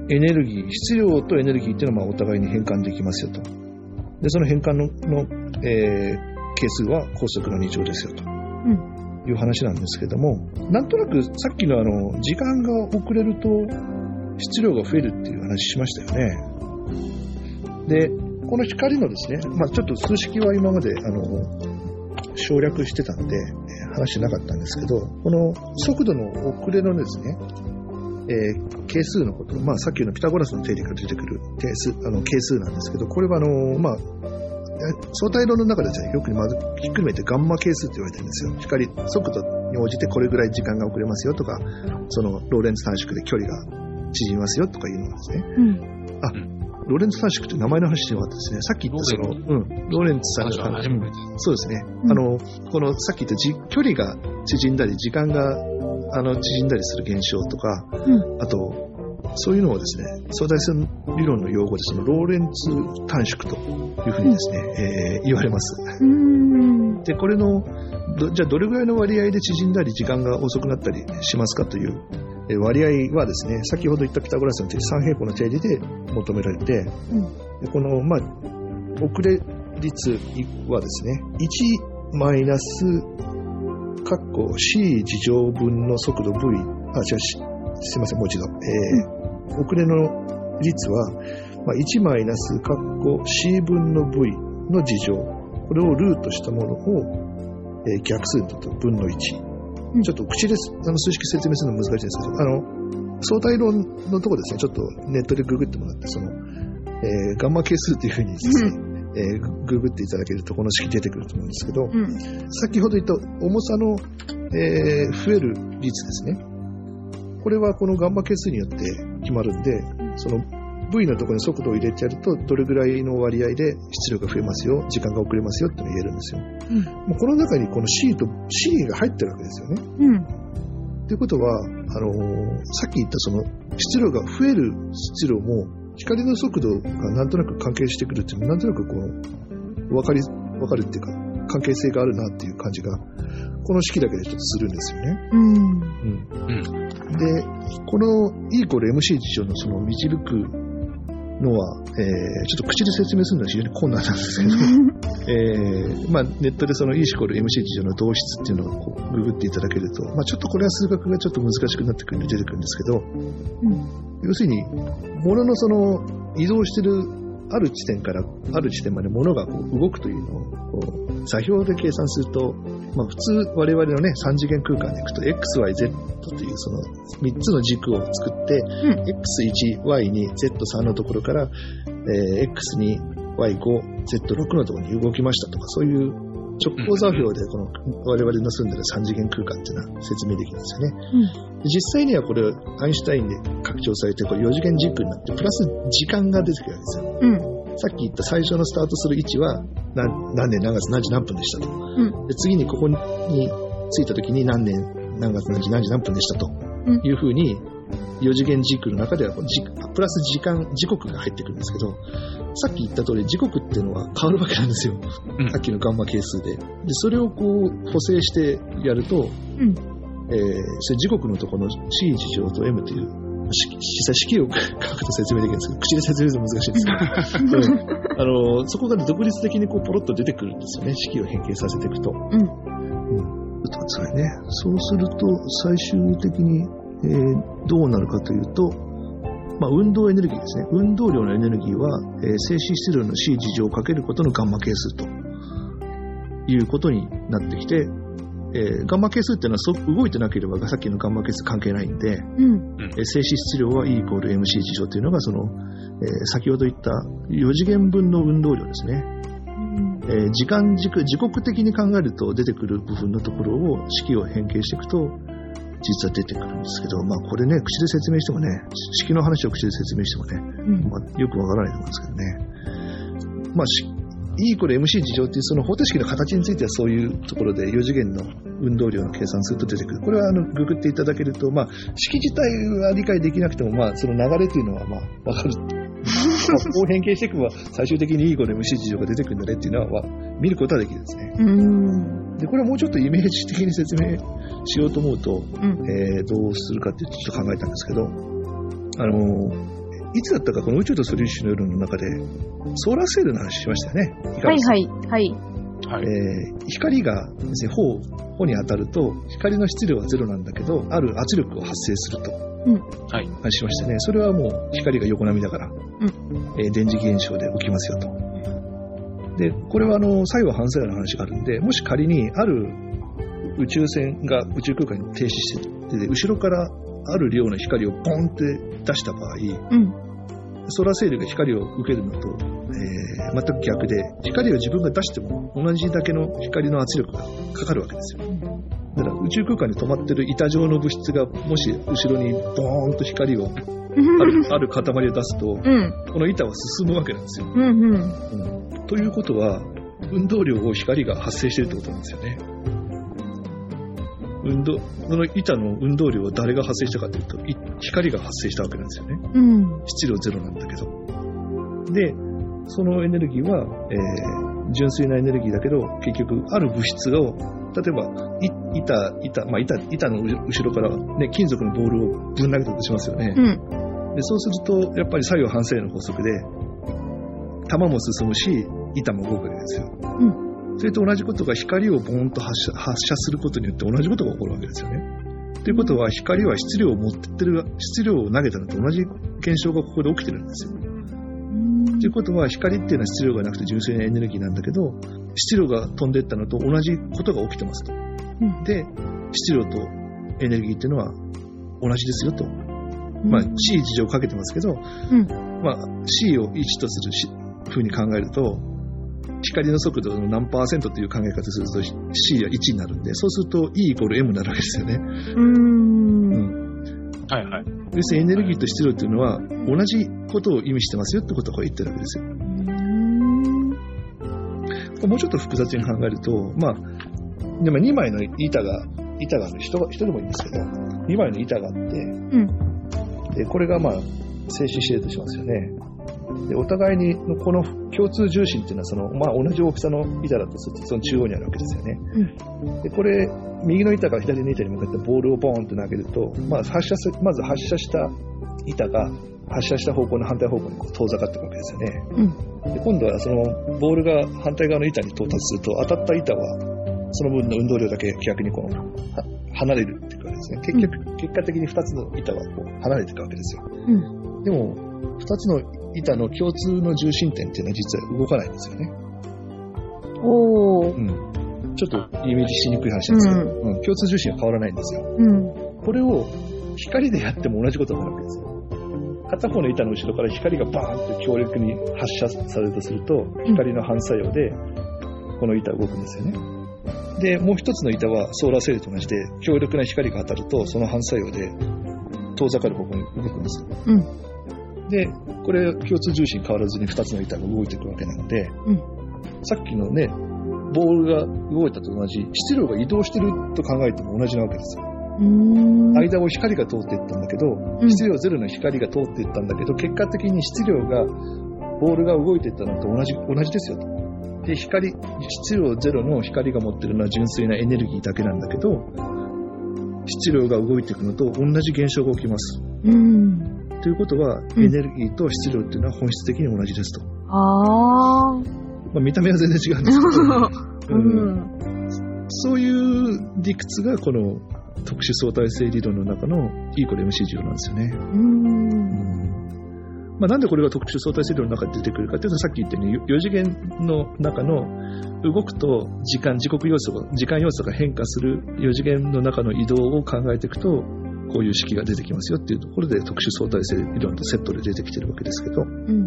エネルギー、質量とエネルギーっていうのはまあお互いに変換できますよと。で、その変換のの、えー係数は高速の2乗ですよと。うんいう話なんですけども、なんとなくさっきのあの、時間が遅れると質量が増えるっていう話しましたよね。で、この光のですね、まあちょっと数式は今まであの、省略してたんで、えー話してなかったんですけど、この速度の遅れのですね、えー係数のこと、まあ、さっきのピタゴラスの定理から出てくる定数あの係数なんですけど、これはあの、まあ、え相対論の中でですね、よくまずひっくるめてガンマ係数って言われてるんですよ。光、速度に応じてこれぐらい時間が遅れますよとか、そのローレンツ短縮で距離が縮みますよとかいうのがですね。うん。ローレンツ短縮って名前の話じゃなかったですね。さっき言ったその、うん、ローレンツさん私は初めて。そうですね。うんあの、このさっき言ったじ距離が縮んだり、時間があの縮んだりする現象とか、うんあと、そういうのをですね、相対性理論の用語でそのローレンツ短縮というふうにですね、えー言われます。うん。で、これの、どじゃあどれぐらいの割合で縮んだり、時間が遅くなったりしますかというえー割合はですね、先ほど言ったピタゴラスの定理、三平方の定理で求められて、うんでこの、まあ、遅れ率はですね、1マイナス、括弧 c 事乗分の速度 v、あ、違う、しすいません、もう一度。えー遅れの率は、まあ、1マイナス、括弧 c 分の v の事乗。これをルートしたものを、えー逆数と分の1。うんちょっと口であの数式説明するの難しいですけど、あの、相対論のとこですね、ちょっとネットでググってもらって、その、えーガンマ係数っていうふうにですね、えーググっていただけるとこの式出てくると思うんですけど、うん。先ほど言った重さの、えー増える率ですね。これはこのガンマ係数によって決まるんで、その V のところに速度を入れてやると、どれぐらいの割合で質量が増えますよ、時間が遅れますよって言えるんですよ。うんもうこの中にこの C と C が入ってるわけですよね。うん。ということは、あのーさっき言ったその質量が増える質量も、光の速度がなんとなく関係してくるっていうのは、なんとなくこう、わかり、わかるっていうか、関係性があるなっていう感じが、この式だけでちょっとするんですよね。うん。うん。うん。で、この E イコール MC 事象のその導くのは、えーちょっと口で説明するのは非常に困難なんですけど、(laughs) えーまあ、ネットでその E イコール MC 事情の導出っていうのをこうググっていただけると、まあ、ちょっとこれは数学がちょっと難しくなってくるんで出てくるんですけど、要するに、物のその移動してるある地点からある地点まで物がこう動くというのをこう座標で計算すると、まあ、普通我々のね3次元空間でいくと XYZ というその3つの軸を作って、ん X1、Y2、Z3 のところから、えー X2、Y5、Z6 のところに動きましたとかそういう直行座標でこの我々の住んでる3次元空間っていうのは説明できるんですよね。で実際にはこれアインシュタインで拡張されてこれ4次元軸になってプラス時間が出てくるわけですよ。うん。さっき言った最初のスタートする位置は何何年何月何時何分でしたと。んで次にここに着いた時に何年何月何時何時何分でしたとうんいうふうに4次元軸の中ではこプラス時間、時刻が入ってくるんですけど、さっき言った通り時刻っていうのは変わるわけなんですよ。うんさっきのガンマ係数で。で、それをこう補正してやると、うん。えーそれ時刻のところの C 事乗と M という、し実際式を書くと説明できるんですけど、口で説明すると難しいんですけど、(laughs) うんあの、そこが独立的にこうポロッと出てくるんですよね。式を変形させていくと。うん。うん。ね。そうすると、最終的に、えーどうなるかというと、まあ、運動エネルギーですね。運動量のエネルギーは、えー静止質量の C 事乗をかけることのガンマ係数ということになってきて、えーガンマ係数っていうのはそ動いてなければさっきのガンマ係数関係ないんで、うん。えー静止質量は E イコール MC 事乗というのがその、えー先ほど言った4次元分の運動量ですね。えー時間軸、時刻的に考えると出てくる部分のところを式を変形していくと、実は出てくるんですけど、まあこれね、口で説明してもね、式の話を口で説明してもね、うん。まあ、よくわからないと思うんですけどね。まあ、し E イコール MC 事乗っていうその方程式の形についてはそういうところで4次元の運動量の計算すると出てくる。これはあのググっていただけると、まあ、式自体は理解できなくても、まあ、その流れというのはまあ、わかる。(laughs) まあこう変形していけば最終的に E イコール MC 事乗が出てくるんだねっていうのは、まあ見ることはできるんですね。うん。で、これはもうちょっとイメージ的に説明しようと思うと、うん。えーどうするかってちょっと考えたんですけど、あのいつだったかこの宇宙と素粒子の夜の中で、ソーラーセールの話しましたよね。はいはい。はい。はい。えー光がですね、に当たると、光の質量はゼロなんだけど、ある圧力を発生すると。はい。話しましたね。それはもう光が横波だから、えー電磁気現象で起きますよと。で、これはあの、作用反作用の話があるんで、もし仮にある宇宙船が宇宙空間に停止してて、後ろからある量の光をボンって出した場合、うん。ソーラーセールが光を受けるのと、えー全く逆で、光を自分が出しても同じだけの光の圧力がかかるわけですよ。だから宇宙空間に止まってる板状の物質がもし後ろにボーンと光を (laughs) あるある塊を出すと、うん。この板は進むわけなんですよ。うん。うん。うんということは、運動量を光が発生しているってことなんですよね。運動、この板の運動量は誰が発生したかというと、い光が発生したわけなんですよね。うん。質量ゼロなんだけど。で、そのエネルギーは、えー純粋なエネルギーだけど、結局、ある物質を、例えば、い板、板、まあ、板、板の後ろから、ね、金属のボールをぶん投げたとしますよね。うん。でそうすると、やっぱり作用反作用の法則で、弾も進むし、板も動くわけですよ。それと同じことが光をボーンと発射発射することによって同じことが起こるわけですよね。ということは、光は質量を持ってってる、質量を投げたのと同じ現象がここで起きてるんですよ。ということは、光っていうのは質量がなくて純粋なエネルギーなんだけど、質量が飛んでいったのと同じことが起きてますと。んで、質量とエネルギーっていうのは同じですよと。まあ、C 事情をかけてますけど、うんまあ、C を1とするし風に考えると、光の速度の何パーセントという考え方すると C は1になるんで、そうすると E イコール M になるわけですよね。うん。はいはい。要するにエネルギーと質量っていうのは同じことを意味してますよってことを言ってるわけですよ。もうちょっと複雑に考えると、まあ、でも2枚の板が、板がある人が、人でもいいんですけど、2枚の板があって、で、これがまあ、静止してるとしますよね。で、お互いに、この共通重心っていうのは、その、まあ、同じ大きさの板だとすると、その中央にあるわけですよね。で、これ、右の板から左の板に向かってボールをボーンと投げると、まあ、発射す、まず発射した板が、発射した方向の反対方向にこう遠ざかっていくわけですよね。で今度はそのボールが反対側の板に到達すると当たった板はその分の運動量だけ逆にこのは離れるっていうかですね結局、結果的に2つの板はこう離れていくわけですよ。うん。でも2つの板の共通の重心点っていうのは実は動かないんですよね。おー。うん、ちょっとイメージしにくい話なんですけど、うん共通重心は変わらないんですよ。うん。これを光でやっても同じことになるわけですよ。片方の板の後ろから光がバーンと強力に発射されるとすると、光の反作用でこの板動くんですよね。で、もう一つの板はソーラーセールと同じで、強力な光が当たると、その反作用で遠ざかる方向に動くんですよ。うん。で、これ共通重心変わらずに2つの板が動いていくわけなので、うんさっきのね、ボールが動いたと同じ、質量が移動してると考えても同じなわけですよ。うん。間を光が通っていったんだけど、うん質量ゼロの光が通っていったんだけど、結果的に質量が、ボールが動いていったのと同じ、同じですよと。で、光、質量ゼロの光が持ってるのは純粋なエネルギーだけなんだけど、質量が動いていくのと同じ現象が起きます。うん。ということは、うんエネルギーと質量っていうのは本質的に同じですと。あー。まあ、見た目は全然違うんですけど、(laughs) ううんん。そういう理屈がこの特殊相対性理論の中の E イコール MC 重なんですよね。うん。まあ、なんでこれが特殊相対性理論の中で出てくるかというと、さっき言ったように、4次元の中の動くと時間、時刻要素が、時間要素が変化する4次元の中の移動を考えていくと、こういう式が出てきますよっていうところで特殊相対性理論とセットで出てきてるわけですけど、うん。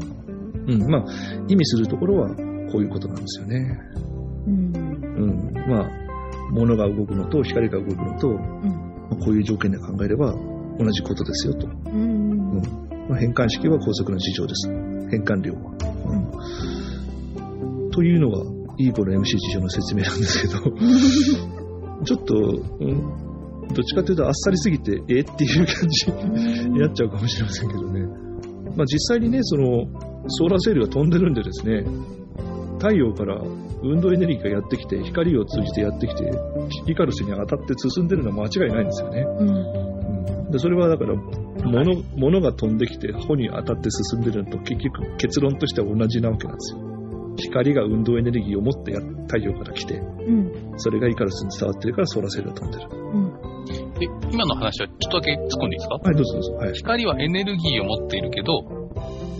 うん、まあ、意味するところはこういうことなんですよね。うん。うん、まあ、物が動くのと光が動くのと、うん。まあこういう条件で考えれば同じことですよと。うん。まあ、変換式は高速の事情です。変換量は。うん、というのが E イコール MC 事情の説明なんですけど、(laughs) ちょっと、うんどっちかというとあっさりすぎて、えっていう感じになっちゃうかもしれませんけどね。まあ、実際にね、その、ソーラーセールが飛んでるんでですね、太陽から運動エネルギーがやってきて、光を通じてやってきて、イカルスに当たって進んでるのは間違いないんですよね。うん。うんでそれはだから物、物が飛んできて帆に当たって進んでるのと結局結論としては同じなわけなんですよ。光が運動エネルギーを持ってや太陽から来て、うん。それがイカルスに伝わってるからソーラーセルが飛んでる。うん。で、今の話はちょっとだけ突っ込んでいいですか？はい、どうぞどうぞ。はい。光はエネルギーを持っているけど、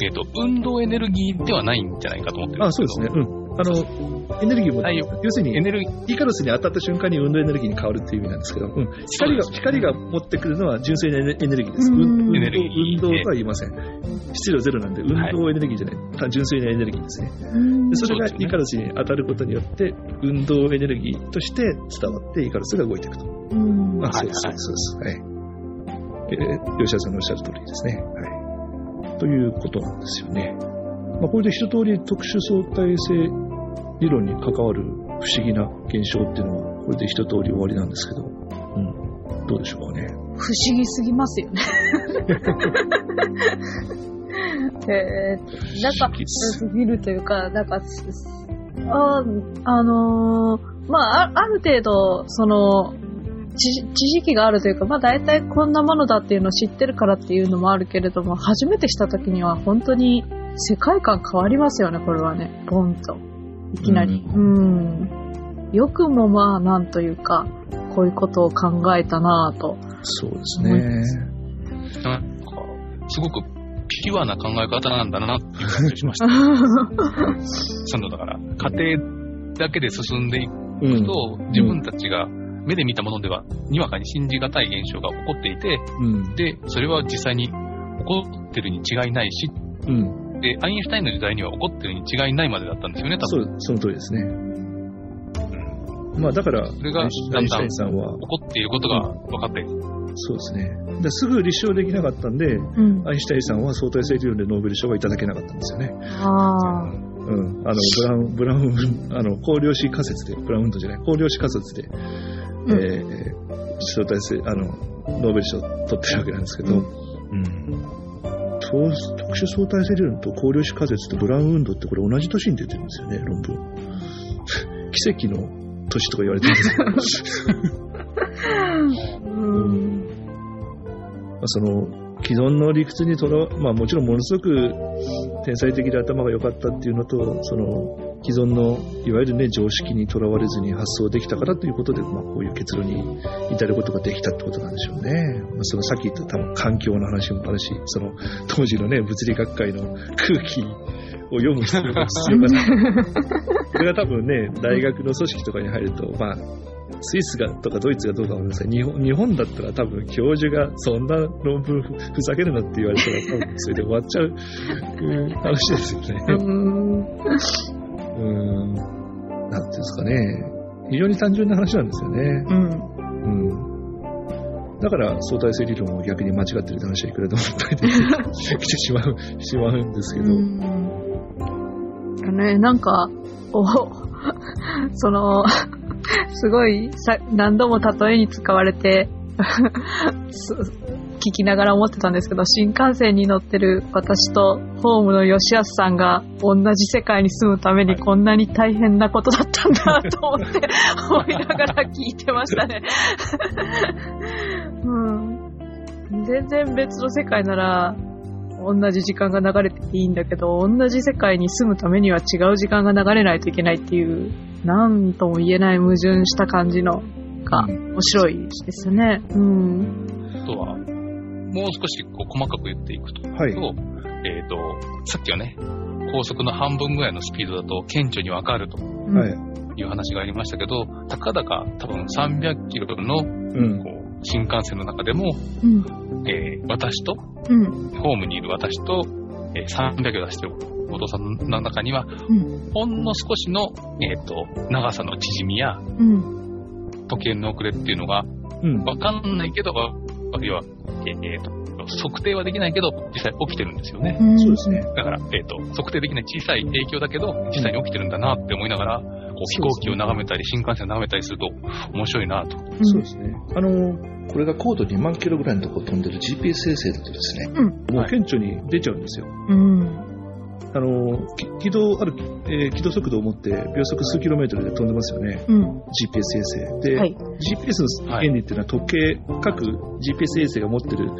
えっ、と、運動エネルギーではないんじゃないかと思ってるんあ、ですけど。そうですね。うん。あの、エネルギーも、太陽要するにエ、ネルギー、イカルスに当たった瞬間に運動エネルギーに変わるっていう意味なんですけど、うん、光が、光が持ってくるのは純粋なエネルギーです。うん運運動運動とは言いません。質量ゼロなんで、運動エネルギーじゃない、単純粋なエネルギーですね。うんでそれがイカルスに当たることによって、運動エネルギーとして伝わって、イカルスが動いていくと。うそうです、そうです。はい。えー吉田さんのおっしゃる通りですね。はい。ということなんですよね。まあ、これで一通り特殊相対性理論に関わる不思議な現象っていうのは、これで一通り終わりなんですけど、うん。どうでしょうかね。不思議すぎますよね。(laughs) えー、なんか、すすぎるというか、なんか、すああのーまあ、あある程度、その、知知識があるというか、まあ大体こんなものだっていうのを知ってるからっていうのもあるけれども、初めてした時には本当に世界観変わりますよね、これはね。ボンと。いきなり。うん。よくもまあ、なんというか、こういうことを考えたなぁと。そうですね。なんか、すごくピュアな考え方なんだなっていう感じがしました。(laughs) その、だから、家庭だけで進んでいくうん。と、自分たちが目で見たものでは、にわかに信じがたい現象が起こっていて、うん。で、それは実際に起こってるに違いないし、うん。で、アインシュタインの時代には起こってるに違いないまでだったんですよね、多分。そう、その通りですね。うんまあだから、それがアインシュタインさんは、起こっていることが分かって、そうですね。ですぐ立証できなかったんで、うん。アインシュタインさんは相対性理論でノーベル賞がいただけなかったんですよね。ああ。うん。あの、ブラウン、ブラウン、(laughs) あの、光量子仮説で、ブラウンドじゃない、光量子仮説で、うんえー相対性、あの、ノーベル賞取ってるわけなんですけど、ううんん。特殊相対性理論と光量子仮説とブラウン運動ってこれ同じ年に出てるんですよね、論文。奇跡の年とか言われてるんですけど。うん。まあその既存の理屈にとら、まあ、もちろんものすごく天才的で頭が良かったっていうのと、その既存のいわゆる、ね、常識にとらわれずに発想できたからということで、まあ、こういう結論に至ることができたってことなんでしょうね。まあ、そのさっき言った多分環境の話もあるし、その当時の、ね、物理学界の空気を読む必要が必要がない。(laughs) これが多分ね、大学の組織とかに入ると、まあ、スイスがとかドイツがどうかわかりません日本日本だったら多分教授がそんな論文ふふざけるなって言われたら多分それで終わっちゃううん話ですよね。うん。うーん。なんていうんですかね。非常に単純な話なんですよね。うん。うん。だから相対性理論も逆に間違ってるって話はいくらでもいっぱい出てきて (laughs) しまう、しまうんですけど。うん。ね、なんか、お、(laughs) その、すごいさ、何度も例えに使われて、す (laughs) 聞きながら思ってたんですけど、新幹線に乗ってる私とホームの吉安さんが同じ世界に住むためにこんなに大変なことだったんだと思って (laughs) 思いながら聞いてましたね。(laughs) うん。全然別の世界なら同じ時間が流れてていいんだけど、同じ世界に住むためには違う時間が流れないといけないっていう、なんとも言えない矛盾した感じのが面白いですね。うん。あとは、もう少しこう細かく言っていくと、はい。えっ、と、さっきはね、高速の半分ぐらいのスピードだと顕著にわかるとい。いう話がありましたけど、たかだか多分300キロのうん。こう新幹線の中でも、うん。えー私と、うん。ホームにいる私と、えー300キロ出してるお父さんの中には、うん。ほんの少しの、えっ、と、長さの縮みやうん。時計の遅れっていうのがうん。わかんないけど、わ要は、えーと、測定はできないけど、実際起きてるんですよね。うん。そうですね。だから、えっ、と、測定できない小さい影響だけど、実際に起きてるんだなって思いながら、こう飛行機を眺めたり、新幹線を眺めたりすると面白いなと。うんそうですね。あの、これが高度2万キロぐらいのところを飛んでる GPS 衛星だとですね、うん。もう顕著に出ちゃうんですよ。うん。あの、き軌道ある、えー軌道速度を持って秒速数キロメートルで飛んでますよね。うん。GPS 衛星。で、はい GPS の原理っていうのは時計、各 GPS 衛星が持ってる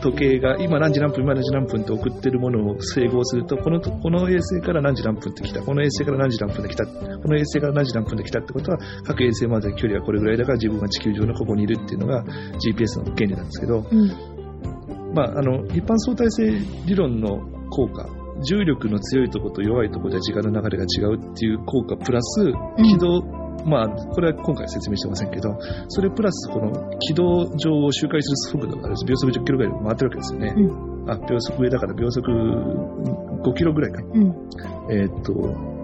時計が今何時何分、今何時何分って送ってるものを整合すると、この、この衛星から何時何分って来た、この衛星から何時何分で来た、この衛星から何時何分で来たってことは、各衛星までの距離はこれぐらいだから自分は地球上のここにいるっていうのが GPS の原理なんですけど、うん。まあ、あの、一般相対性理論の効果、重力の強いところと弱いところでは時間の流れが違うっていう効果プラス、軌道、まあ、これは今回説明してませんけど、それプラスこの軌道上を周回する速度がある秒速10キロぐらいで回ってるわけですよね。うあ、秒速上だから秒速5キロぐらいか。うん。えーっと、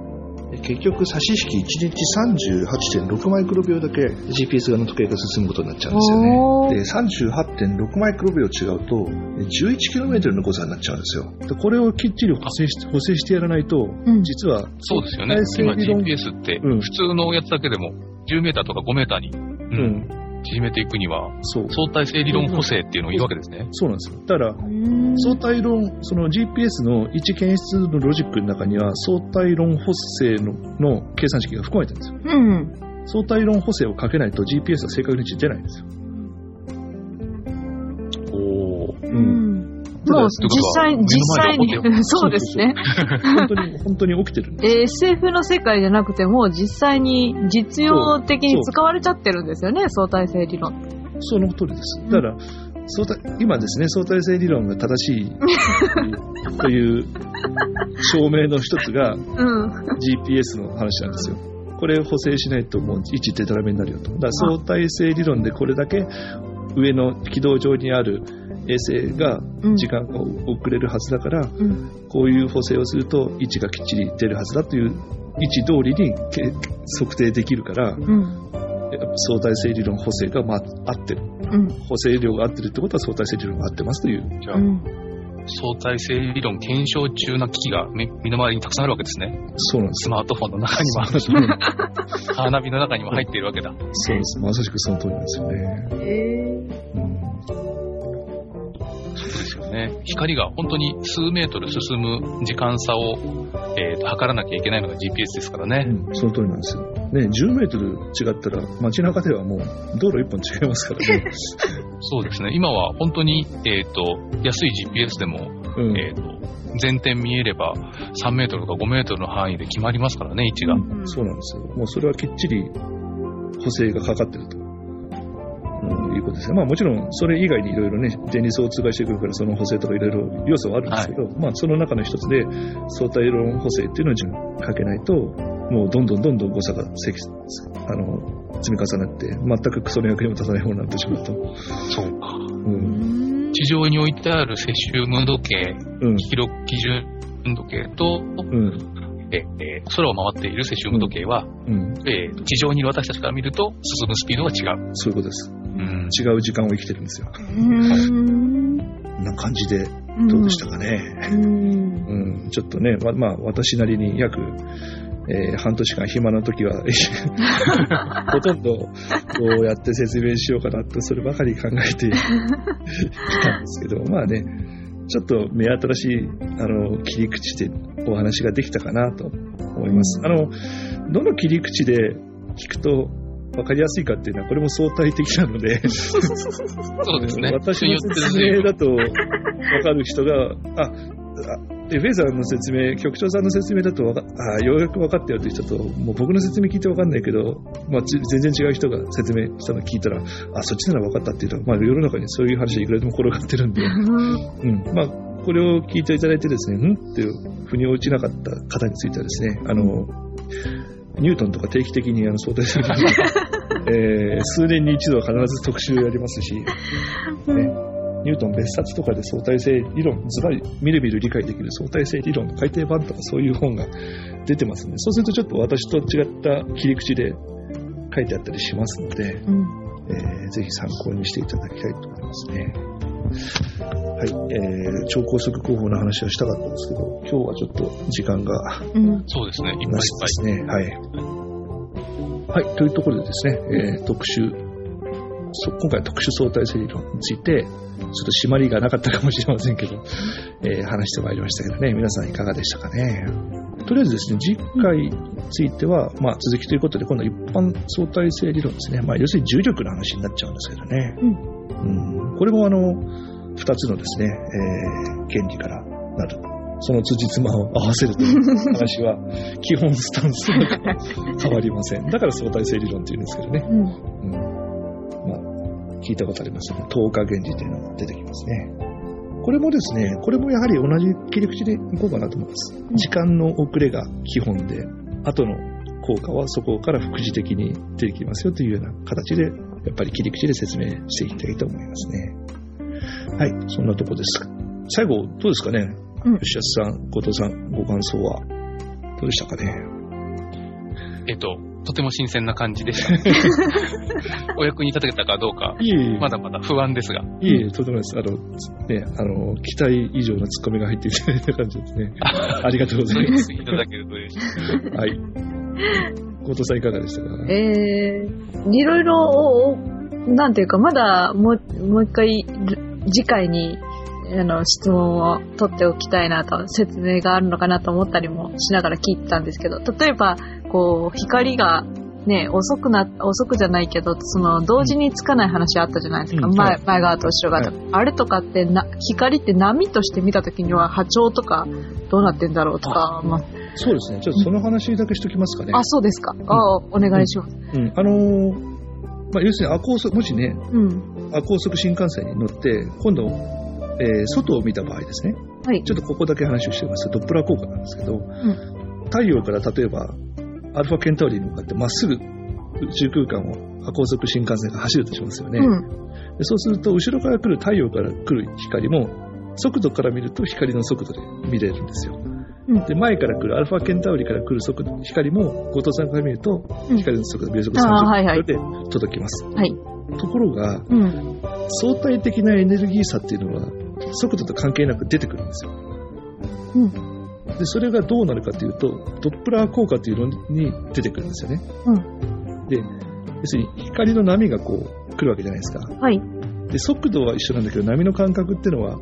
結局差し引き1日38.6マイクロ秒だけ GPS 側の時計が進むことになっちゃうんですよね。で、38.6マイクロ秒違うと、11キロメートルの誤差になっちゃうんですよ。でこれをきっちり補正し補正してやらないと、うん。実は、そうですよね今 GPS って、うん普通のやつだけでも、10メーターとか5メーターに、ううん、縮めていくには、そう。相対性理論補正っていうのをいるわけですね。そうなんですよ。だから、うん相対論、その GPS の位置検出のロジックの中には、相対論補正のの計算式が含まれてるんですよ。うん。相対論補正をかけないと GPS は正確に位置出ないんですよ。おー。うん。もう実際、実際にそうですね。本当に、本当に起きてるんです。で SF の世界じゃなくても、実際に実用的に使われちゃってるんですよね、相対性理論。その通りです。だから、相対今ですね、相対性理論が正しい (laughs) という証明の一つがうん。GPS の話なんですよ。これを補正しないともう位置デタラメになるよと。だから相対性理論でこれだけ上の軌道上にある衛星がうん時間が遅れるはずだから、うん。こういう補正をすると位置がきっちり出るはずだという位置通りにけ測定できるから、うん。相対性理論補正が、まあ、合ってる。うん。補正量が合ってるってことは相対性理論が合ってますという。じゃあ、うん。相対性理論検証中な機器が身身の回りにたくさんあるわけですね。そうなんですスマートフォンの中にも、そうなんでカーナビの中にも入っているわけだ。すそうです。まさしくその通りなんですよね。えうんそうですよね。光が本当に数メートル進む時間差を、えーと測らなきゃいけないのが GPS ですからね。うん、その通りなんですよ。ね、10メートル違ったら街中ではもう道路一本違いますからね。(laughs) そうですね。今は本当に、えっ、と、安い GPS でも、うんえっ、と、前点見えれば3メートルとか5メートルの範囲で決まりますからね、位置が。うんそうなんですよ。もうそれはきっちり補正がかかってると。うん、いうことですね。まあもちろんそれ以外にいろいろね、電離層を通過してくるからその補正とかいろいろ要素はあるんですけど、まあその中の一つで相対論補正っていうのをかけないと、もうどんどんどんどん誤差が積あの積み重なって、全くクソの役にも立たないものになってしまうと。そうか。うん。地上に置いてある接種無時計、うん。記録基準時計と、うん。ええー空を回っている接種無時計は、うん。えー地上にいる私たちから見ると進むスピードが違う。そういうことです。うん違う時間を生きてるんですよ。うん。こんな感じで、どうでしたかね。うん。うん、ちょっとね、ままあ、私なりに約、えー半年間暇な時は、(laughs) ほとんどこうやって説明しようかなって、そればかり考えていたんですけど、まあね、ちょっと目新しい、あの、切り口でお話ができたかなと思います。あの、どの切り口で聞くと分かりやすいかっていうのは、これも相対的なので、そうですね。私の説明だと分かる人が、あ、あで、フェザーの説明、局長さんの説明だとわかあ、ようやく分かったよという人と、もう僕の説明聞いて分かんないけど、まあ、ち全然違う人が説明したの聞いたら、あ、そっちなら分かったっていうのは、まあ、世の中にそういう話いくらでも転がってるんで、うん。まあ、これを聞いていただいてですね、ん？っていう、腑に落ちなかった方についてはですね、あの、ニュートンとか定期的にあの相対する。から、えー数年に一度は必ず特集やりますし、(laughs) ね、ニュートン別冊とかで相対性理論、ズバリみるみる理解できる相対性理論の改訂版とかそういう本が出てますので、そうするとちょっと私と違った切り口で書いてあったりしますので、うん。えーぜひ参考にしていただきたいと思いますね。はい、えー超高速広報の話はしたかったんですけど、今日はちょっと時間がうん。そうですね。いっぱいですね。はい。はい、というところでですね、えー特集、そ今回は特殊相対性理論について、ちょっと締まりがなかったかもしれませんけど、えー話してまいりましたけどね、皆さんいかがでしたかね。とりあえずですね、次回については、まあ続きということで、今度は一般相対性理論ですね。まあ要するに重力の話になっちゃうんですけどね。うんこれもあの、二つのですね、えー原理からなる。その辻褄を合わせるという (laughs) 話は、基本スタンスが変わりません。(laughs) だから相対性理論って言うんですけどね。うん。うん。まあ、聞いたことありますね。等価原理というのが出てきますね。これもですね、これもやはり同じ切り口でいこうかなと思います。ん時間の遅れが基本で、後の効果はそこから副次的に出てきますよというような形で、やっぱり切り口で説明していきたいと思いますね。はい、そんなとこです。最後、どうですかね？うん吉安さん、後藤さん、ご感想は？どうでしたかね？えっと、とても新鮮な感じでした。(laughs) お役に立てたかどうか、いえいえまだまだ不安ですが。いえいえ、とてもです。あの、ね、あの、期待以上のツッコミが入っていただいた感じですね。(laughs) ありがとうございます。いただけると嬉しい。はい。後藤さんいかがでしたか？えー、いろいろ、なんていうか、まだもう、もう一回、次回に、あの、質問を取っておきたいなと、説明があるのかなと思ったりもしながら聞いてたんですけど、例えば、こう、光が、ね、遅くな、遅くじゃないけど、その、同時につかない話あったじゃないですか。前うんはい前側と後ろ側と。あれとかってな、光って波として見たときには波長とかどうなってんだろうとか、まあ、そうですね。ちょっとその話だけしときますかね。あ、そうですか。あ、お願いします。うん。あのーまあ、要するに、赤高速、もしね、うん。赤高速新幹線に乗って、今度、えー外を見た場合ですね。はい。ちょっとここだけ話をしてますドップラー効果なんですけど、太陽から例えば、アルファケンタウリに向かってまっすぐ宇宙空間を赤高速新幹線が走るとしますよね。うん。でそうすると、後ろから来る太陽から来る光も、速度から見ると光の速度で見れるんですよ。うんで、前から来るアルファケンタウリから来る速度、光も、後藤さんから見ると、うん光の速度、秒速あーはいはい30キロで届きます。はい。ところが、うん。相対的なエネルギー差っていうのは、速度と関係なく出てくるんですよ。うん。で、それがどうなるかというと、ドップラー効果というのに出てくるんですよね。うん。で、要するに光の波がこう来るわけじゃないですか。はい。で、速度は一緒なんだけど、波の感覚っていうのは、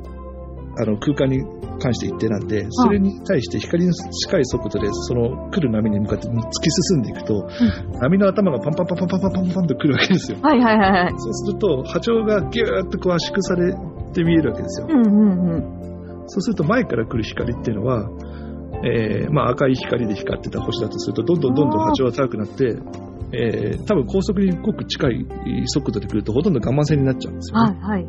あの、空間に関して一定なんで、それに対して光の近い速度で、その来る波に向かって突き進んでいくと、波の頭がパンパンパンパンパンパンパンパンと来るわけですよ。はいはいはいはい。そうすると、波長がギューッとこう圧縮されて見えるわけですよ。うんうんうん。そうすると前から来る光っていうのは、えーまあ赤い光で光ってた星だとすると、どんどんどんどん波長が高くなって、えー多分高速にごく近い速度で来るとほとんどガンマ線になっちゃうんですよね。はいはい。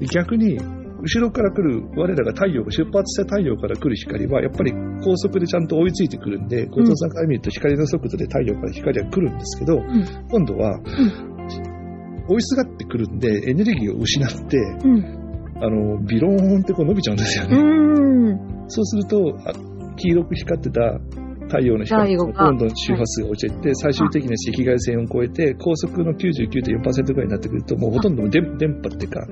で逆に、後ろから来る我らが太陽が出発した太陽から来る光は、やっぱり高速でちゃんと追いついてくるんで、後藤さんから見ると光の速度で太陽から光は来るんですけど、ん今度は、追いすがってくるんで、エネルギーを失って、うん。あの、ビローンってこう伸びちゃうんですようね。そうすると、あ黄色く光ってた太陽の光がどんどん周波数が落ちていって、最終的には赤外線を超えて、高速の99.4%ぐらいになってくると、もうほとんど電電波っていうか、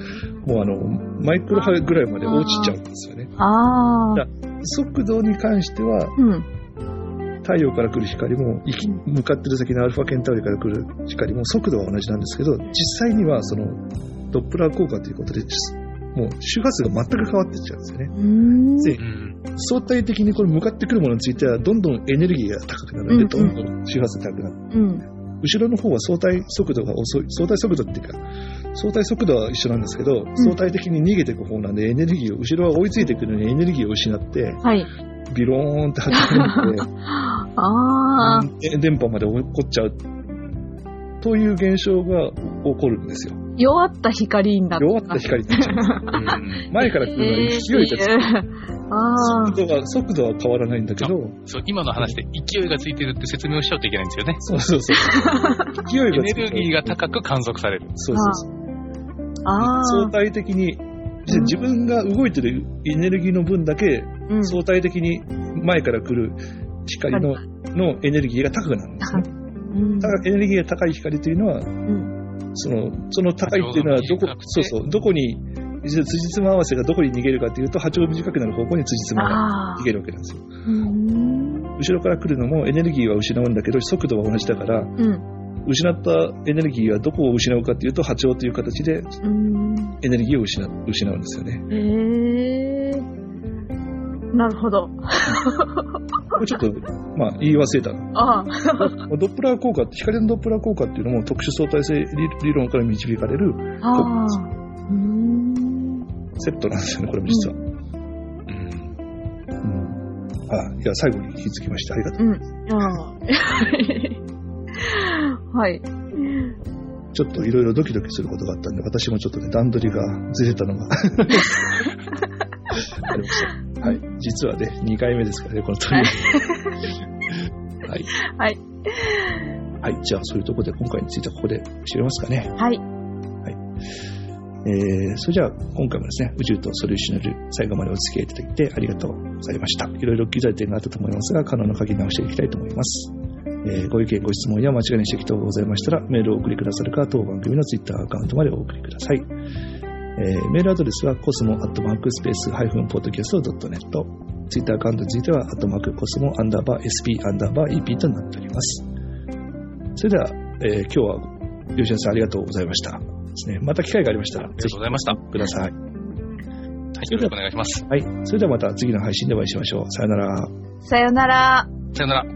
もうあの、マイクロ波ぐらいまで落ちちゃうんですよね。ああ。速度に関しては、うん。太陽から来る光も、行き向かってる先のアルファケンタウリから来る光も速度は同じなんですけど、実際にはその、ドップラー効果ということで、もう周波数が全く変わっていっちゃうんですよね。でうん。相対的にこれ向かってくるものについては、どんどんエネルギーが高くなるので、どんどん周波数が高くなる。うん。後ろの方は相対速度が遅い、相対速度っていうか、相対速度は一緒なんですけど、相対的に逃げていく方なんで、エネルギーを、後ろは追いついてくるのにエネルギーを失って、はい。ビローンって始まって、(laughs) ああ。え電波まで起こっちゃう。という現象が起こるんですよ。弱った光になった。弱った光になっちゃう。うん (laughs) 前から来るのは勢いがつく。ああ。速度が、速度は変わらないんだけど、そう、今の話で勢いがついてるって説明をしちゃうといけないんですよね。そうそうそう。(laughs) 勢いエネがつくルギーが高く観測される。そうそうそう。あ相あ。対的に、自分が動いてるエネルギーの分だけ、うん。相対的に前から来る光ののエネルギーが高くなるんですね。うんだからエネルギーが高い光というのは、んその、その高いっていうのはどこそうそう、どこに、辻褄合わせがどこに逃げるかというと、波長が短くなる方向に辻褄が逃。げるわけなんですよ。うん。後ろから来るのもエネルギーは失うんだけど、速度は同じだから、うん。失ったエネルギーはどこを失うかというと、波長という形でうん。エネルギーを失う失うんですよね。なるほど。これちょっと、まあ、言い忘れた。ああ。ドップラー効果って、光のドップラー効果っていうのも特殊相対性理理論から導かれる。セットなんですよね、これも実は。うん。うんあ、いや、最後に気づきました。ありがとう。うん。ああ。(laughs) はい。ちょっといろいろドキドキすることがあったんで、私もちょっとね、段取りがずれたのが (laughs) ありました。はい。実はね、2回目ですからね、この取り上げ。(laughs) はい。はい。はい。じゃあ、そういうところで今回についてはここで知れますかね。はい。えー、それじゃあ、今回もですね、宇宙とソリューショナル、最後までお付き合いいただいてありがとうございました。いろいろ機材点があったと思いますが、可能な限り直していきたいと思います。えーご意見、ご質問や間違いの指摘等がございましたら、メールをお送りくださるか、当番組のツイッターアカウントまでお送りください。えーメールアドレスは、コスモアットマークスペースハイフンポッドキャスト .net。ツイッターアカウントについては、アットマークコスモアンダーバー SP アンダーバー EP となっております。それでは、えー今日は、吉田さんありがとうございました。ですね。また機会がありましたら、ありがとうございました。はください。い、よろしくお願いします。はい。それではまた次の配信でお会いしましょう。さよなら。さよなら。さよなら。